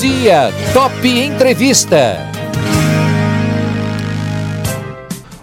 dia, Top Entrevista.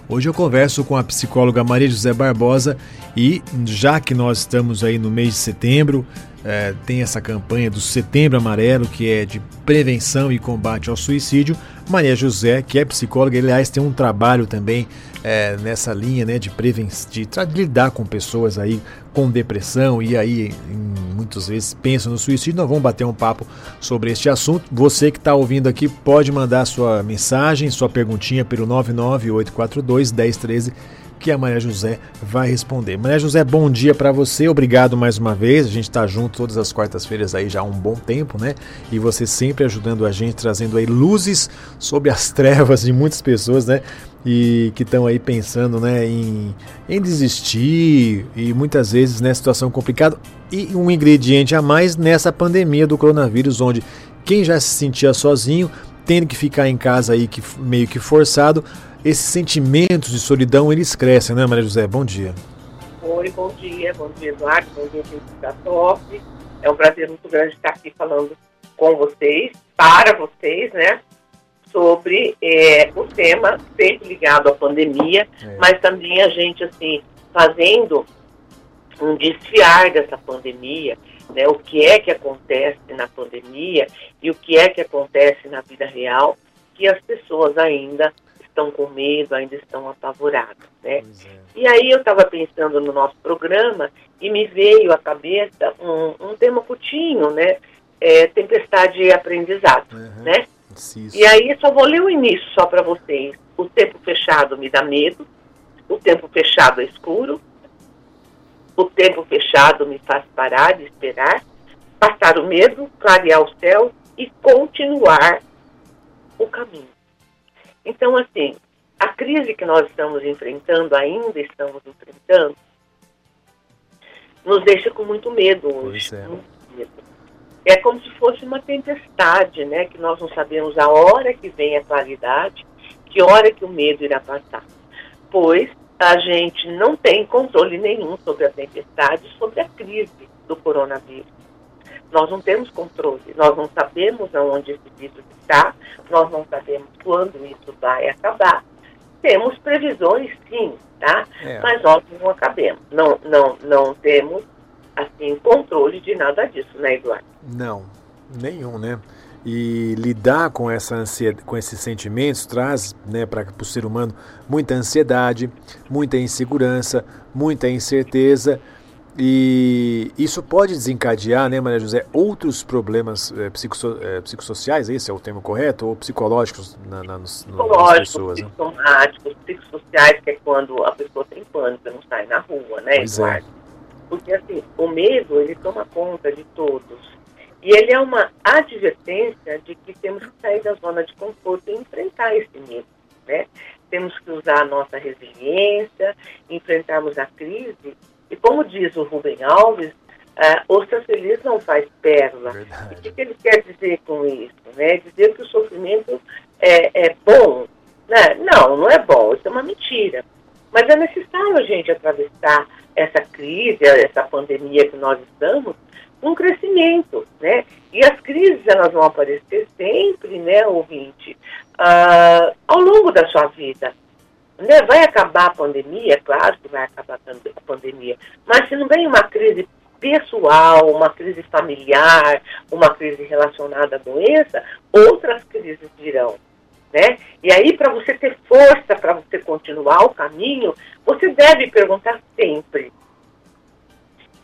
Hoje eu converso com a psicóloga Maria José Barbosa e já que nós estamos aí no mês de setembro, é, tem essa campanha do Setembro Amarelo, que é de prevenção e combate ao suicídio. Maria José, que é psicóloga, aliás, tem um trabalho também é, nessa linha né, de prevenção, de, de, lidar com pessoas aí com depressão e aí em, muitas vezes pensam no suicídio. Nós vamos bater um papo sobre este assunto. Você que está ouvindo aqui pode mandar sua mensagem, sua perguntinha pelo 99842 1013 que a Maria José vai responder. Maria José, bom dia para você, obrigado mais uma vez. A gente está junto todas as quartas-feiras aí já há um bom tempo, né? E você sempre ajudando a gente, trazendo aí luzes sobre as trevas de muitas pessoas, né? E que estão aí pensando, né, em, em desistir e muitas vezes nessa né, situação complicada. E um ingrediente a mais nessa pandemia do coronavírus, onde quem já se sentia sozinho, tendo que ficar em casa aí que, meio que forçado, esses sentimentos de solidão eles crescem, né, Maria José? Bom dia. Oi, bom dia, bom dia, Eduardo, bom dia, gente da top. É um prazer muito grande estar aqui falando com vocês, para vocês, né, sobre é, o tema sempre ligado à pandemia, é. mas também a gente, assim, fazendo um desfiar dessa pandemia, né, o que é que acontece na pandemia e o que é que acontece na vida real, que as pessoas ainda estão com medo, ainda estão apavorados, né? É. E aí eu estava pensando no nosso programa e me veio à cabeça um, um tema curtinho, né? É, tempestade e aprendizado, uhum. né? E aí só vou ler o início só para vocês. O tempo fechado me dá medo, o tempo fechado é escuro, o tempo fechado me faz parar de esperar, passar o medo, clarear o céu e continuar o caminho. Então, assim, a crise que nós estamos enfrentando, ainda estamos enfrentando, nos deixa com muito medo hoje. É. Muito medo. é como se fosse uma tempestade, né? Que nós não sabemos a hora que vem a claridade, que hora que o medo irá passar. Pois a gente não tem controle nenhum sobre a tempestade, sobre a crise do coronavírus. Nós não temos controle, nós não sabemos aonde esse vírus está, nós não sabemos quando isso vai acabar. Temos previsões, sim, tá? É. Mas nós não acabemos. Não, não, não temos, assim, controle de nada disso, né, Eduardo? Não, nenhum, né? E lidar com, essa ansiedade, com esses sentimentos traz né, para o ser humano muita ansiedade, muita insegurança, muita incerteza e isso pode desencadear, né, Maria José, outros problemas é, psicosso, é, psicossociais, esse é o termo correto, ou psicológicos na, na, nos, nas pessoas? Né? Psicosomáticos, psicossociais, que é quando a pessoa tem pânico não sai na rua, né, pois é. Eduardo? É. Porque, assim, o medo, ele toma conta de todos. E ele é uma advertência de que temos que sair da zona de conforto e enfrentar esse medo, né? Temos que usar a nossa resiliência, enfrentarmos a crise e como diz o Rubem Alves, uh, ostra feliz não faz pérola. Verdade. o que, que, ele quer dizer com isso? Né? Dizer que o sofrimento é, é bom? Né? Não, não é bom, isso é uma mentira. Mas é necessário a gente atravessar essa crise, essa pandemia que nós estamos, com crescimento, né? E as crises, elas vão aparecer sempre, né, ouvinte, uh, ao longo da sua vida. Né? Vai acabar a pandemia, é claro que vai acabar a pandemia, mas se não vem uma crise pessoal, uma crise familiar, uma crise relacionada à doença, outras crises virão. Né? E aí, para você ter força para você continuar o caminho, você deve perguntar sempre: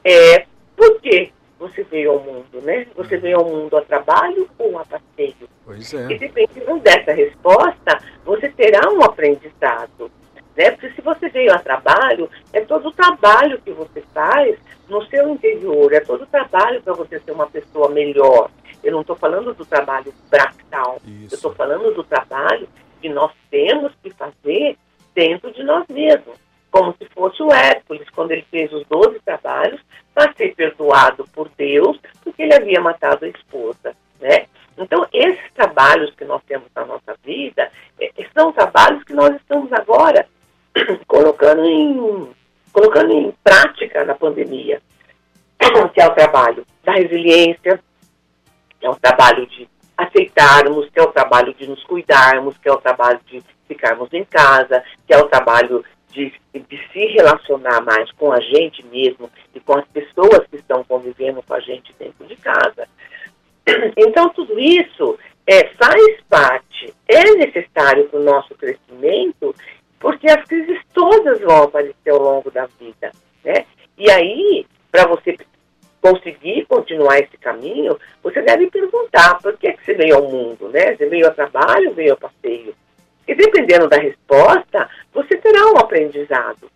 é, por que você veio ao mundo? Né? Você veio ao mundo a trabalho ou a passeio? Pois é. E dependendo dessa resposta, você terá um aprendizado. Né? Porque se você veio a trabalho, é todo o trabalho que você faz no seu interior, é todo o trabalho para você ser uma pessoa melhor. Eu não estou falando do trabalho braçal, eu estou falando do trabalho que nós temos que fazer dentro de nós mesmos. Como se fosse o Hércules, quando ele fez os 12 trabalhos para ser perdoado por Deus, porque ele havia matado a esposa. Né? Então, esses trabalhos que nós temos na nossa vida é, são trabalhos que nós estamos agora colocando em, colocando em prática na pandemia, que é o trabalho da resiliência, é o trabalho de aceitarmos, que é o trabalho de nos cuidarmos, que é o trabalho de ficarmos em casa, que é o trabalho de, de se relacionar mais com a gente mesmo e com as pessoas que estão convivendo com a gente dentro de casa. Então, tudo isso é, faz parte, é necessário para o nosso crescimento, ao mundo, né? Você veio a trabalho veio a passeio? E dependendo da resposta, você terá um aprendizado.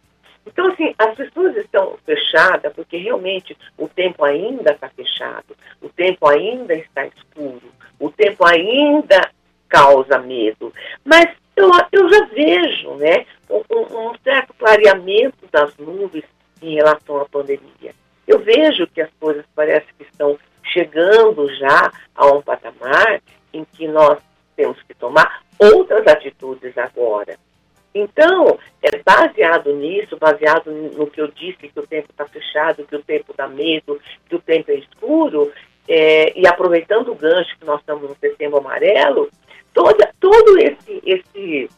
Então, assim, as pessoas estão fechadas porque realmente o tempo ainda está fechado, o tempo ainda está escuro, o tempo ainda causa medo. Mas eu, eu já vejo né, um, um certo clareamento das nuvens em relação à pandemia. Eu vejo que as coisas parecem que estão chegando já a um patamar em que nós temos que tomar outras atitudes agora. Então, é baseado nisso, baseado no que eu disse, que o tempo está fechado, que o tempo dá medo, que o tempo é escuro, é, e aproveitando o gancho que nós estamos no setembro amarelo, toda, todo esse, esse,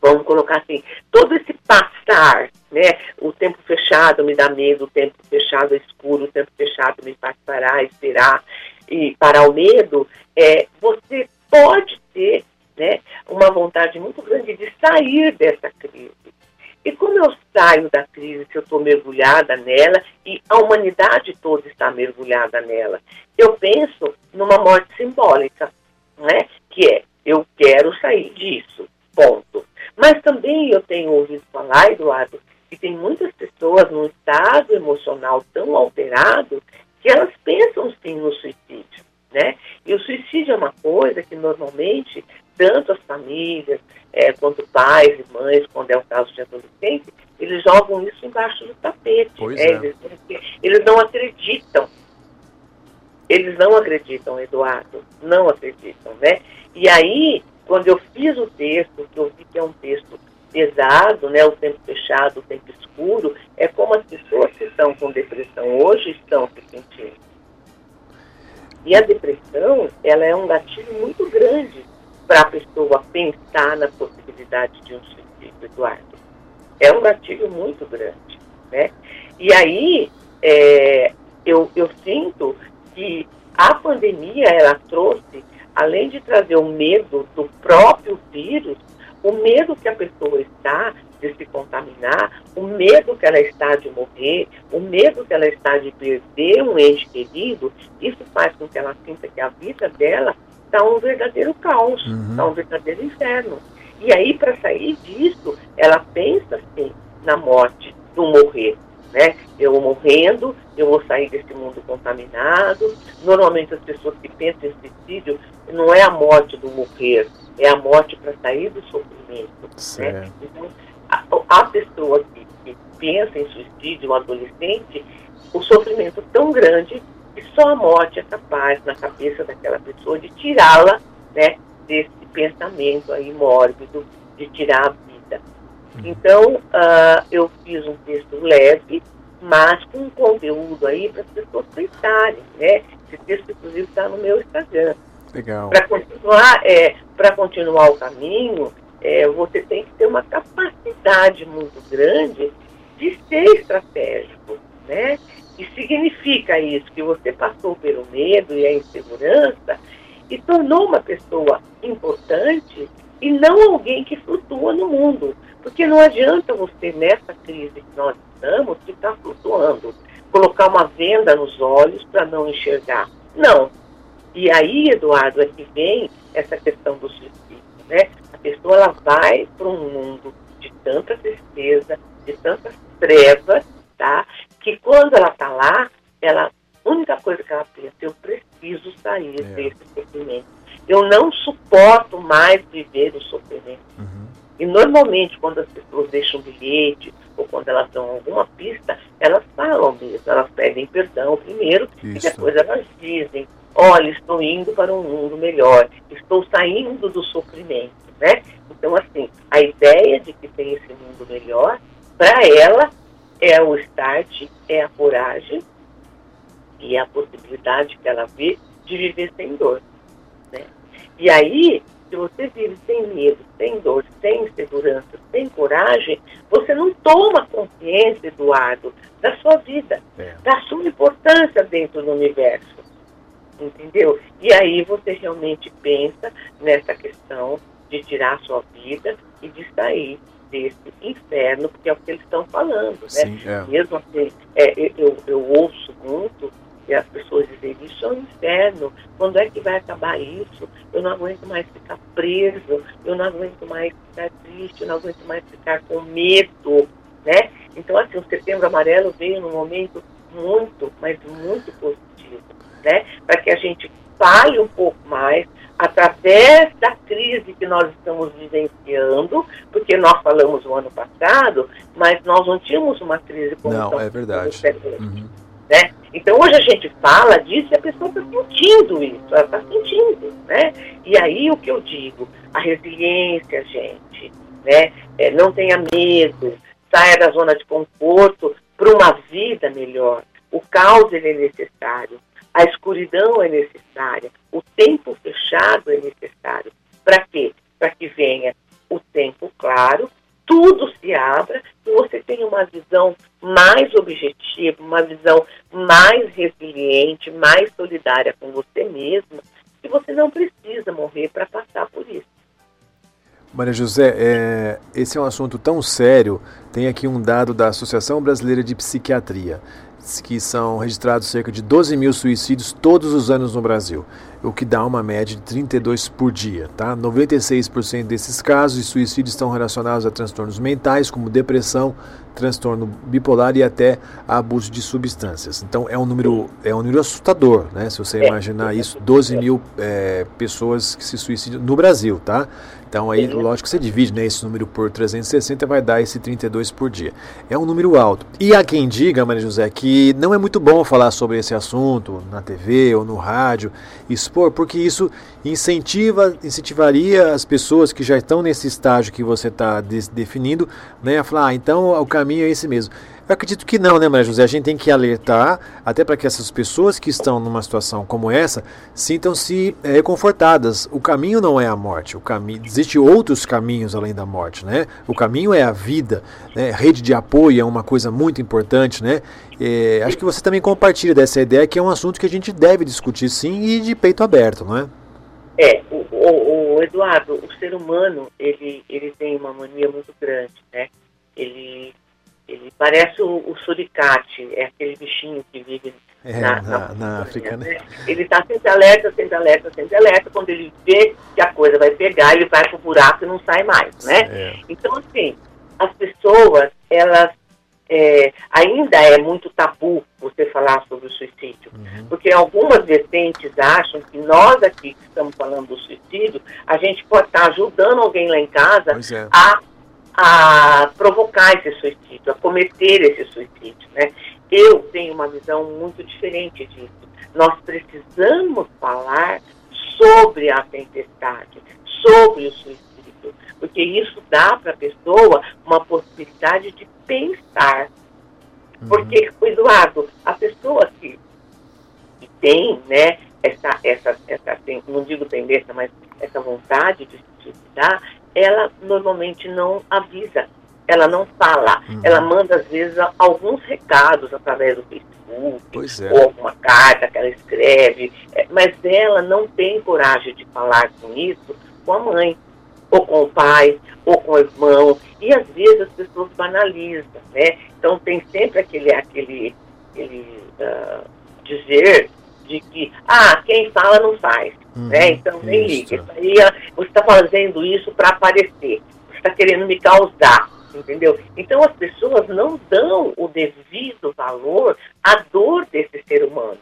vamos colocar assim, todo esse passar, né? O tempo fechado me dá medo, o tempo fechado é escuro, o tempo fechado me faz parar, esperar e parar o medo, é, você pode ter né, uma vontade muito grande de sair dessa crise. E como eu saio da crise, se eu estou mergulhada nela, e a humanidade toda está mergulhada nela, eu penso numa morte simbólica, né, que é, eu quero sair disso, ponto. Mas também eu tenho ouvido falar, Eduardo, que tem muitas pessoas num estado emocional tão alterado que elas pensam sim no suicídio, né? E o suicídio é uma coisa que normalmente tanto as famílias é, quanto pais e mães, quando é o caso de adolescentes, eles jogam isso embaixo do tapete. Pois é, é. Eles, eles não acreditam. Eles não acreditam, Eduardo, não acreditam, né? E aí, quando eu fiz o texto, que eu vi que é um texto pesado, né, o tempo fechado, o tempo escuro, é como as pessoas que estão com depressão hoje estão se sentindo. E a depressão, ela é um gatilho muito grande para a pessoa pensar na possibilidade de um suicídio, Eduardo. É um gatilho muito grande, né? E aí, é, eu, eu sinto que a pandemia, ela trouxe, além de trazer o medo do próprio vírus, o medo que a pessoa está de se contaminar, o medo que ela está de morrer, o medo que ela está de perder um ente querido, isso faz com que ela sinta que a vida dela está um verdadeiro caos, está uhum. Tá um verdadeiro inferno. E aí, para sair disso, ela pensa assim na morte, no morrer. Né? Eu morrendo, eu vou sair desse mundo contaminado. Normalmente as pessoas que pensam em suicídio não é a morte do morrer, é a morte para sair do sofrimento. Né? Então, a, a pessoa que, que pensa em suicídio, um adolescente, o sofrimento tão grande e só a morte é capaz, na cabeça daquela pessoa, de tirá-la né, desse pensamento aí mórbido, de tirar a vida. Uhum. Então, uh, eu fiz um texto leve, mas com um conteúdo aí para as pessoas pensarem, né? Esse texto, inclusive, está no meu Instagram. Legal. Para continuar, é, continuar o caminho, é, você tem que ter uma capacidade muito grande de ser estratégico, né? E significa isso, que você passou pelo medo e a insegurança e tornou uma pessoa importante e não alguém que flutua no mundo. Porque não adianta você, nessa crise que nós estamos, ficar flutuando, colocar uma venda nos olhos para não enxergar. Não. E aí, Eduardo, é que vem essa questão do suicídio, né? A pessoa ela vai para um mundo de tanta tristeza, de tantas trevas, tá? que quando ela está lá, ela, a única coisa que ela pensa, eu preciso sair é. desse sofrimento. Eu não suporto mais viver o. E normalmente, quando as pessoas deixam bilhete ou quando elas dão alguma pista, elas falam mesmo, elas pedem perdão primeiro Isso. e depois elas dizem: Olha, estou indo para um mundo melhor, estou saindo do sofrimento. Né? Então, assim, a ideia de que tem esse mundo melhor, para ela, é o start, é a coragem e a possibilidade que ela vê de viver sem dor. E aí, se você vive sem medo, sem dor, sem insegurança, sem coragem, você não toma consciência, Eduardo, da sua vida, é. da sua importância dentro do universo. Entendeu? E aí você realmente pensa nessa questão de tirar a sua vida e de sair desse inferno, porque é o que eles estão falando, né? Sim, é. Mesmo assim, é, eu, eu ouço muito e as pessoas dizem, isso é um inferno, quando é que vai acabar isso? Eu não aguento mais ficar preso, eu não aguento mais ficar triste, eu não aguento mais ficar com medo, né? Então, assim, o Setembro Amarelo veio num momento muito, mas muito positivo, né? Para que a gente fale um pouco mais, através da crise que nós estamos vivenciando, porque nós falamos o ano passado, mas nós não tínhamos uma crise como Não, é verdade. Uhum. Né? Então hoje a gente fala disso e a pessoa está sentindo isso, ela está sentindo, né? E aí o que eu digo, a resiliência, gente, né? É, não tenha medo, saia da zona de conforto para uma vida melhor. O caos ele é necessário, a escuridão é necessária, o tempo fechado é necessário. Para quê? Para que venha o tempo claro, tudo se abra você tenha uma visão mais objetiva, uma visão mais resiliente, mais solidária com você mesmo, e você não precisa morrer para passar por isso. Maria José, é, esse é um assunto tão sério. Tem aqui um dado da Associação Brasileira de Psiquiatria que são registrados cerca de 12 mil suicídios todos os anos no Brasil, o que dá uma média de 32 por dia. Tá? 96% desses casos de suicídio estão relacionados a transtornos mentais, como depressão, transtorno bipolar e até abuso de substâncias. Então é um número, é um número assustador, né? Se você imaginar isso, 12 mil é, pessoas que se suicidam no Brasil, tá? Então aí, lógico que você divide né, esse número por 360 vai dar esse 32 por dia. É um número alto. E há quem diga, Maria José, que não é muito bom falar sobre esse assunto na TV ou no rádio, expor, porque isso incentiva, incentivaria as pessoas que já estão nesse estágio que você está definindo, né, a falar, ah, então o caminho é esse mesmo. Eu acredito que não, né, Maria José? A gente tem que alertar, até para que essas pessoas que estão numa situação como essa sintam-se é. O caminho não é a morte. O caminho, existe outros caminhos além da morte, né? O caminho é a vida. Né? Rede de apoio é uma coisa muito importante, né? É, acho que você também compartilha dessa ideia que é um assunto que a gente deve discutir sim e de peito aberto, não é? É, o, o, o Eduardo, o ser humano, ele, ele tem uma mania muito grande, né? Ele ele parece o, o suricate, é aquele bichinho que vive é, na, na, na, África, né? né? Ele está sempre alerta, sempre alerta, sempre alerta. Quando ele vê que a coisa vai pegar, ele vai pro buraco e não sai mais, né? É. Então, assim, as pessoas, elas é, ainda é muito tabu você falar sobre o suicídio, uhum. porque algumas vertentes acham que nós aqui que estamos falando do suicídio, a gente pode estar ajudando alguém lá em casa é. a a provocar esse suicídio, a cometer esse suicídio, né? Eu tenho uma visão muito diferente disso. Nós precisamos falar sobre a tempestade, sobre o suicídio, porque isso dá para a pessoa uma possibilidade de pensar. Uhum. Porque, Eduardo, a pessoa que, que tem, né, essa, essa, essa, não digo tendência, mas essa vontade de se suicidar, ela normalmente não avisa, ela não fala, uhum. ela manda às vezes alguns recados através do Facebook, é. ou alguma carta que ela escreve, é, mas ela não tem coragem de falar com isso com a mãe, ou com o pai, ou com o irmão, e às vezes as pessoas banalizam, né? Então tem sempre aquele, aquele, aquele uh, dizer de que, ah, quem fala não faz. Uhum, né? Então nem liga. Isso aí, você está fazendo isso para aparecer. Você está querendo me causar. Entendeu? Então as pessoas não dão o devido valor à dor desse ser humano.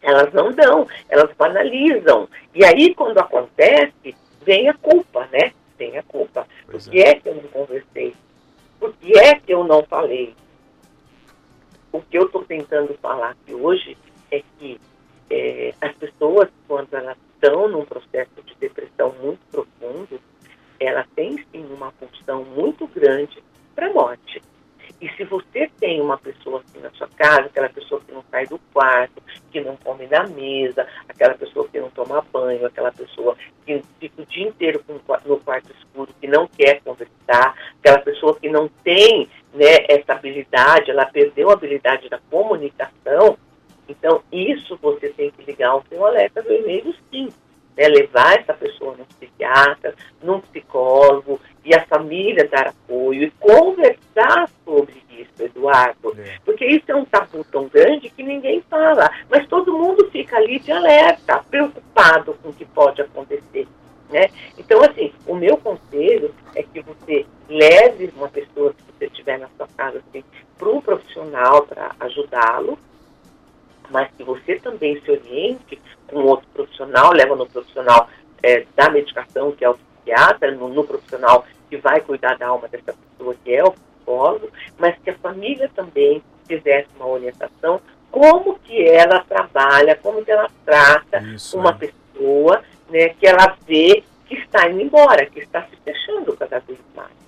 Elas não dão, elas banalizam. E aí, quando acontece, vem a culpa, né? Vem a culpa. Pois Por que é. é que eu não conversei? Por que é que eu não falei? O que eu estou tentando falar aqui hoje é que é, as pessoas, quando elas estão num processo de depressão muito profundo, elas têm sim uma função muito grande para a morte. E se você tem uma pessoa assim na sua casa, aquela pessoa que não sai do quarto, que não come na mesa, aquela pessoa que não toma banho, aquela pessoa que fica o dia inteiro no quarto escuro, que não quer conversar, aquela pessoa que não tem né, essa habilidade, ela perdeu a habilidade da comunicação. Então, isso você tem que ligar o seu alerta vermelho, sim. Né, levar essa pessoa no psiquiatra, num psicólogo, e a família dar apoio e conversar sobre isso, Eduardo. É. Porque isso é um tabu tão grande que ninguém fala. Mas todo mundo fica ali de alerta, preocupado com o que pode acontecer. Né? Então, assim, o meu conselho é que você leve você também se oriente com outro profissional, leva no profissional é, da medicação, que é o psiquiatra, no, no profissional que vai cuidar da alma dessa pessoa, que é o psicólogo, mas que a família também fizesse uma orientação como que ela trabalha, como que ela trata Isso, uma é. pessoa né, que ela vê que está indo embora, que está se fechando cada vez mais.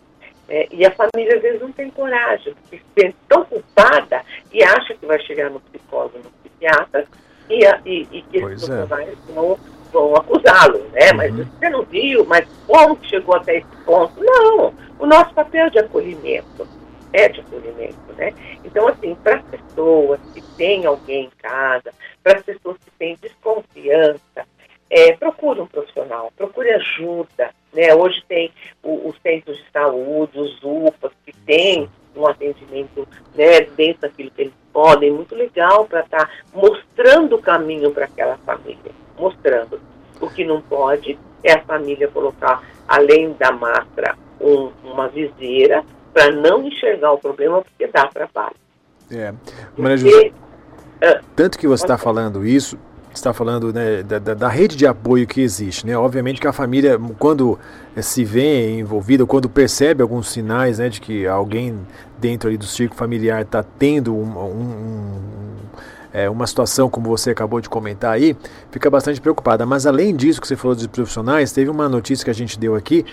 É, e a família às vezes não tem coragem, porque se sente tão culpada e acha que vai chegar no psicólogo, no psiquiatra, e, e, e que esses é. profissionais vão vão acusá-lo, né? Uhum. Mas você não viu, mas como que chegou até esse ponto? Não, o nosso papel é de acolhimento é de acolhimento, né? Então, assim, para as pessoas que têm alguém em casa, para as pessoas que têm desconfiança, é, procure um profissional, procure ajuda, né? Hoje tem os centros de saúde, os UPAs, que têm um atendimento né, dentro daquilo que eles podem, muito legal para estar tá mostrando o caminho para aquela família mostrando. O que não pode é a família colocar, além da máscara, um, uma viseira para não enxergar o problema, porque dá trabalho. É. Mas, porque, uh, tanto que você está falando isso, está falando né, da, da, rede de apoio que existe. Né? Obviamente que a família, quando se vê envolvida, quando percebe alguns sinais né, de que alguém dentro ali do círculo familiar está tendo um, um, um é, uma situação como você acabou de comentar aí, fica bastante preocupada. Mas além disso que você falou dos profissionais, teve uma notícia que a gente deu aqui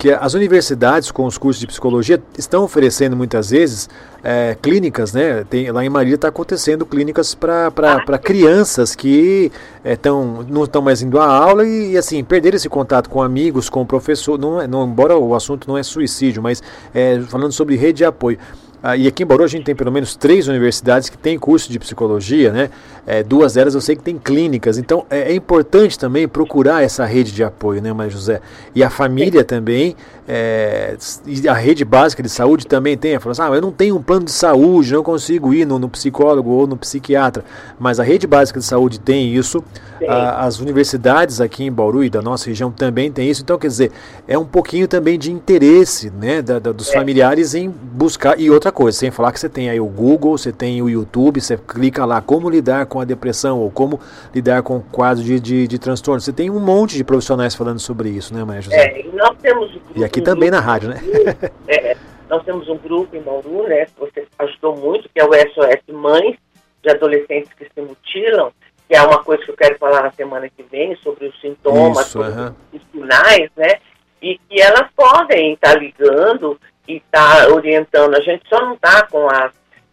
que as universidades com os cursos de psicologia estão oferecendo muitas vezes é, clínicas, né? Tem, lá em Marília está acontecendo clínicas para crianças que é, tão, não estão mais indo à aula e, e, assim, perder esse contato com amigos, com o professor, não, é, não, embora o assunto não é suicídio, mas é, falando sobre rede de apoio. Ah, e aqui em Bauru a gente tem pelo menos três universidades que têm curso de psicologia, né? É, duas delas eu sei que tem clínicas. Então é, é, importante também procurar essa rede de apoio, né, Maria José? E a família também, é, e a rede básica de saúde também tem. Fala assim, ah, eu não tenho um plano de saúde, não consigo ir no, no psicólogo ou no psiquiatra. Mas a rede básica de saúde tem isso. Ah, as universidades aqui em Bauru e da nossa região também tem isso. Então, quer dizer, é um pouquinho também de interesse né, da, da, dos é. familiares em buscar. E outra coisa, sem falar que você tem aí o Google, você tem o YouTube, você clica lá como lidar com a depressão ou como lidar com o quadro de, de, de transtorno. Você tem um monte de profissionais falando sobre isso, né, Maria José? É, e nós temos um E aqui um também na rádio, né? É, nós temos um grupo em Bauru, né, que você ajudou muito, que é o SOS Mães de Adolescentes que se Mutilam, que é uma coisa que eu quero falar na semana que vem, sobre os sintomas, Isso, sobre uh -huh. os sinais, né? E que elas podem estar ligando e está orientando. A gente só não está com as,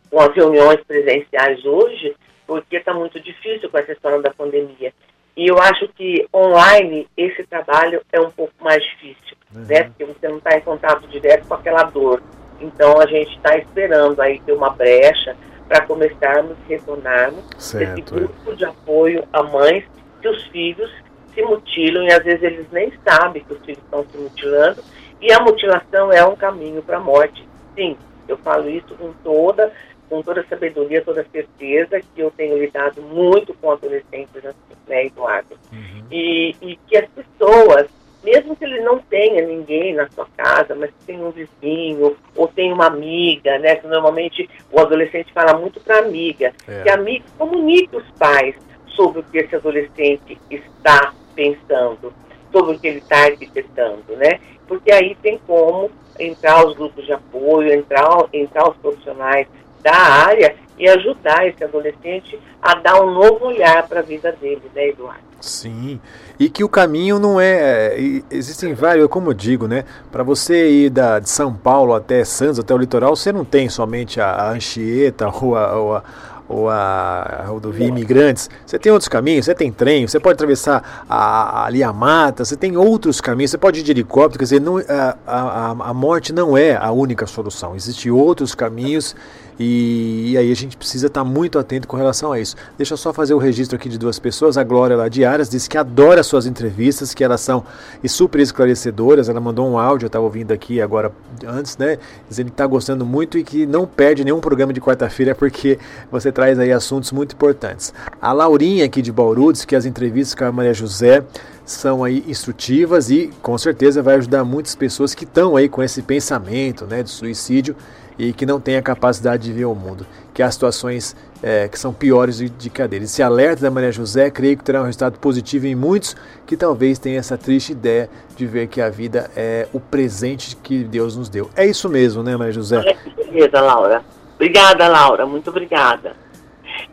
com as reuniões presenciais hoje, porque está muito difícil com essa história da pandemia. E eu acho que online esse trabalho é um pouco mais difícil, uhum. né? Porque você não está em contato direto com aquela dor. Então a gente está esperando aí ter uma brecha para começarmos retornarmos certo. esse grupo de apoio a mães que os filhos se mutilam e às vezes eles nem sabem que os filhos estão se mutilando e a mutilação é um caminho para a morte. Sim, eu falo isso com toda, com toda sabedoria, toda certeza, que eu tenho lidado muito com adolescentes, né, Eduardo? Uhum. E, e que as pessoas, mesmo que ele não tenha ninguém na sua casa, mas tem um vizinho ou tem uma amiga, né? Que normalmente o adolescente fala muito para amiga, é. que a amiga comunique os pais sobre o que esse adolescente está pensando, sobre o que ele está arquitetando, né? Porque aí tem como entrar os grupos de apoio, entrar, entrar os profissionais da área e ajudar esse adolescente a dar um novo olhar para a vida dele, né, Eduardo? Sim, e que o caminho não é. é existem vários, como eu digo, né? Para você ir da, de São Paulo até Santos, até o litoral, você não tem somente a, a Anchieta ou a, ou a ou a, rodovia Imigrantes, você tem outros caminhos, você tem trem, você pode atravessar a, ali a mata, você tem outros caminhos, você pode ir de helicóptero, quer dizer, não, a, a, a morte não é a única solução, existem outros caminhos e, e, aí a gente precisa estar tá muito atento com relação a isso. Deixa eu só fazer o registro aqui de duas pessoas. A Glória lá de Aras disse que adora suas entrevistas, que elas são super esclarecedoras. Ela mandou um áudio, eu estava ouvindo aqui agora antes, né? Dizendo que está gostando muito e que não perde nenhum programa de quarta-feira porque você traz aí assuntos muito importantes. A Laurinha aqui de Bauru disse que as entrevistas com a Maria José são aí instrutivas e com certeza vai ajudar muitas pessoas que estão aí com esse pensamento né, de suicídio e que não têm a capacidade de ver o mundo, que há situações é, que são piores de, de cadeira. Esse alerta da Maria José, creio que terá um resultado positivo em muitos que talvez tenham essa triste ideia de ver que a vida é o presente que Deus nos deu. É isso mesmo, né, Maria José? É Laura. Obrigada, Laura, muito obrigada.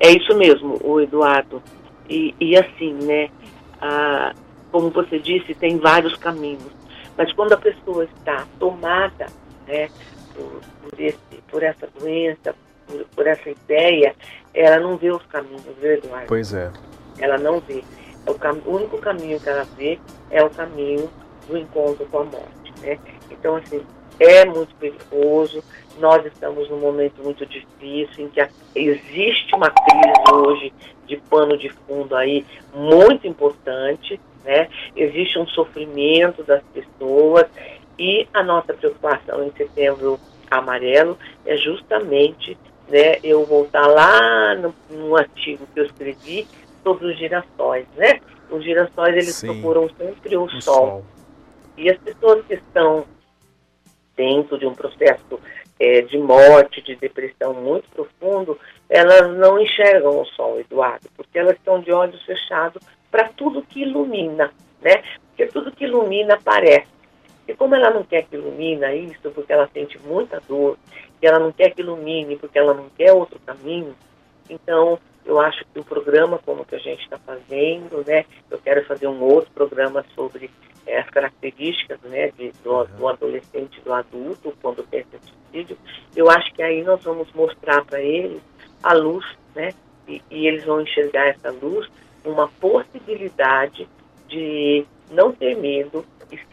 É isso mesmo, o Eduardo. E, e assim, né, ah, como você disse, tem vários caminhos. Mas quando a pessoa está tomada né, por, por, esse, por essa doença, por, por, essa ideia, ela não vê os caminhos, viu, Eduardo? Pois é. Ela não vê. É o, cam o único caminho que ela vê é o caminho do encontro com a morte. Né? Então, assim, é muito perigoso. Nós estamos num momento muito difícil em que existe uma crise hoje de pano de fundo aí muito importante, né? Existe um sofrimento das pessoas e a nossa preocupação em setembro amarelo é justamente né, eu voltar lá no, no artigo que eu escrevi sobre os girassóis, né? Os girassóis eles Sim, procuram sempre o, o sol. sol. E as pessoas que estão dentro de um processo é, de morte, de depressão muito profundo, elas não enxergam o sol, Eduardo, porque elas estão de olhos fechados para tudo que ilumina, né? Porque tudo que ilumina aparece. E como ela não quer que ilumina isso, porque ela sente muita dor, e ela não quer que ilumine porque ela não quer outro caminho, então eu acho que o programa como que a gente está fazendo, né? Eu quero fazer um outro programa sobre é, as características, né, de, do, do adolescente, do adulto quando tem suicídio. Eu acho que aí nós vamos mostrar para eles a luz, né? E, e eles vão enxergar essa luz, uma possibilidade de não ter medo,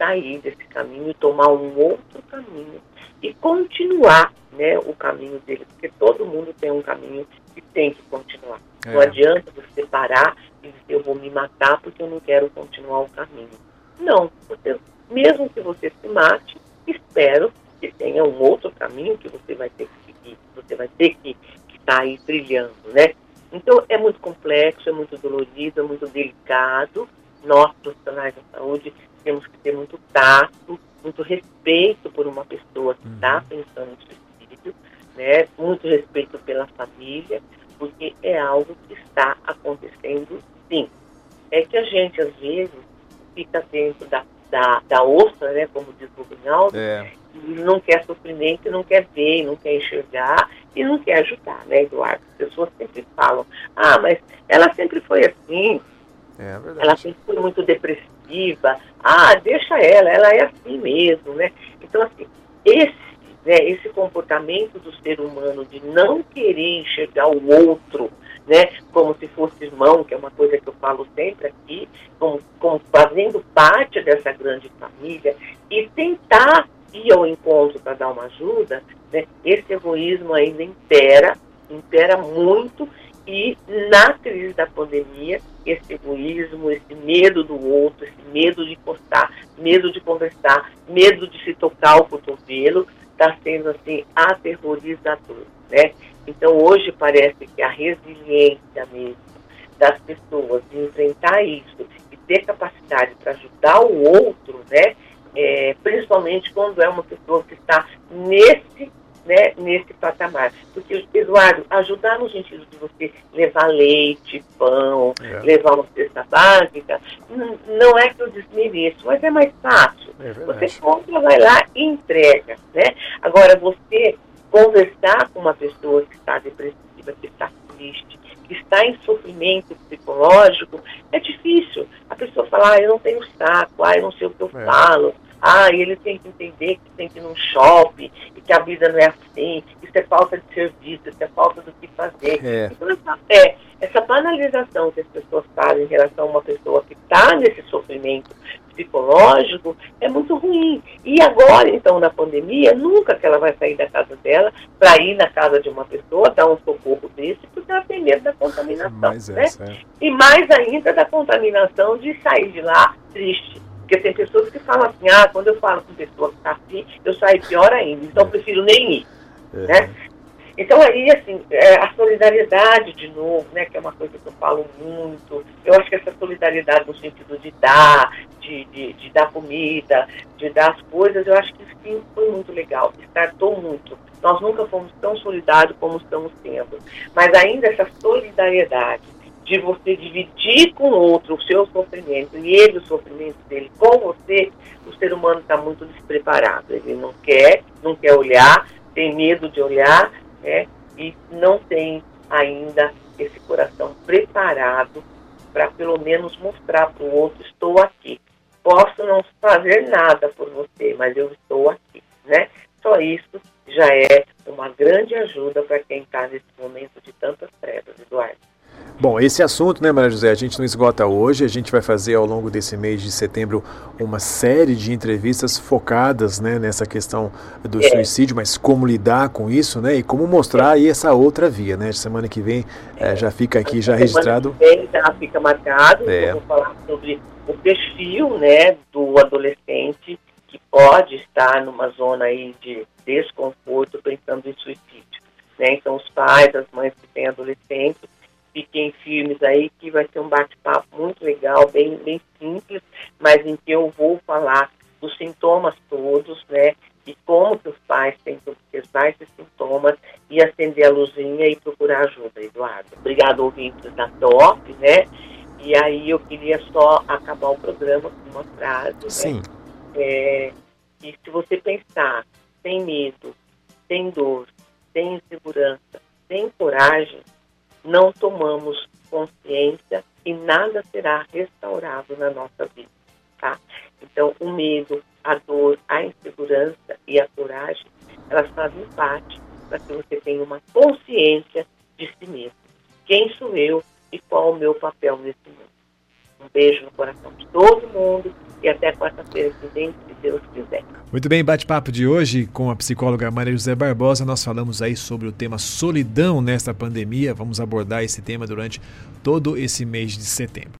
sair desse caminho e tomar um outro caminho e continuar né, o caminho dele, porque todo mundo tem um caminho que tem que continuar. É. Não adianta você parar e dizer eu vou me matar porque eu não quero continuar o caminho. Não, você, mesmo que você se mate, espero que tenha um outro caminho que você vai ter que seguir, você vai ter que estar tá aí trilhando, né? Então é muito complexo, é muito dolorido, é muito delicado. Nós, profissionais da saúde, temos que ter muito tato, muito respeito por uma pessoa que está uhum. pensando em suicídio, né? muito respeito pela família, porque é algo que está acontecendo sim. É que a gente, às vezes, fica dentro da, da, da ostra, né, como diz o Rinaldo, é. e não quer sofrimento, não quer ver, não quer enxergar e não quer ajudar, né, Eduardo? As pessoas sempre falam, ah, mas ela sempre foi assim, é ela sempre foi muito depressiva, ah, deixa ela, ela é assim mesmo, né? Então, assim, esse, né, esse comportamento do ser humano de não querer enxergar o outro, né, como se fosse irmão, que é uma coisa que eu falo sempre aqui, como, como fazendo parte dessa grande família, e tentar ir ao encontro para dar uma ajuda, né, esse egoísmo ainda impera, impera muito, e na crise da pandemia, esse egoísmo, esse medo do outro, esse medo de encostar, medo de conversar, medo de se tocar o cotovelo, está sendo assim aterrorizador, né? Então hoje parece que a resiliência mesmo das pessoas de enfrentar isso e ter capacidade para ajudar o outro, né? É, principalmente quando é uma pessoa que está nesse né, nesse patamar. Porque, Eduardo, ajudar no sentido de você levar leite, pão, é. levar uma cesta básica, não é que eu desmereço, mas é mais fácil. É você compra, vai lá e entrega. Né? Agora, você conversar com uma pessoa que está depressiva, que está triste, que está em sofrimento psicológico, é difícil. A pessoa fala, ah, eu não tenho saco, ah, eu não sei o que eu é. falo, Ah, ele tem que entender que tem que ir num shopping e que a vida não é assim, isso é falta de serviço, isso é falta do que fazer. É. Então, essa, é, essa banalização que as pessoas fazem em relação a uma pessoa que está nesse sofrimento psicológico é muito ruim. E agora, então, na pandemia, nunca que ela vai sair da casa dela para ir na casa de uma pessoa, dar um socorro desse, porque ela tem medo da contaminação. Mais né? é. E mais ainda da contaminação de sair de lá triste. Porque tem pessoas que falam assim, ah, quando eu falo com pessoa que está assim, eu saio pior ainda, então eu prefiro nem ir. É. Né? Então aí, assim, é, a solidariedade de novo, né, que é uma coisa que eu falo muito, eu acho que essa solidariedade no sentido de dar, de, de, de dar comida, de dar as coisas, eu acho que sim, foi muito legal, startou muito. Nós nunca fomos tão solidários como estamos sendo. Mas ainda essa solidariedade de você dividir com o outro o seu sofrimento e ele o sofrimento dele com você, o ser humano está muito despreparado. Ele não quer, não quer olhar, tem medo de olhar, né? E não tem ainda esse coração preparado para pelo menos mostrar para o outro estou aqui. Posso não fazer nada por você, mas eu estou aqui, né? Só isso já é uma grande ajuda para quem está nesse momento de tantas trevas, Eduardo. Bom, esse assunto, né, Maria José, a gente não esgota hoje. A gente vai fazer ao longo desse mês de setembro uma série de entrevistas focadas né, nessa questão do é. suicídio, mas como lidar com isso, né? E como mostrar aí essa outra via, né? Semana que vem é. É, já fica aqui já registrado. Semana que vem já fica marcado. É. Vou falar sobre o perfil, né, do adolescente que pode estar numa zona aí de desconforto pensando em suicídio. Né? Então, os pais, as mães que têm adolescentes fiquem firmes aí, que vai ser um bate-papo muito legal, bem, bem simples, mas em que eu vou falar dos sintomas todos, né? E como que os pais têm que observar esses sintomas e acender a luzinha e procurar ajuda, Eduardo. Obrigado, ouvintes da TOP, né? E aí eu queria só acabar o programa com uma frase, né? Sim. Né? É, e se você pensar sem medo, sem dor, sem insegurança, sem coragem, não tomamos consciência e nada será restaurado na nossa vida, tá? Então, o medo, a dor, a insegurança e a coragem, elas fazem parte para que você tenha uma consciência de si mesmo. Quem sou eu e qual o meu papel nesse mundo? Um beijo no coração de todo mundo e até quarta-feira que vem, Deus quiser. Muito bem, bate-papo de hoje com a psicóloga Maria José Barbosa. Nós falamos aí sobre o tema solidão nesta pandemia. Vamos abordar esse tema durante todo esse mês de setembro.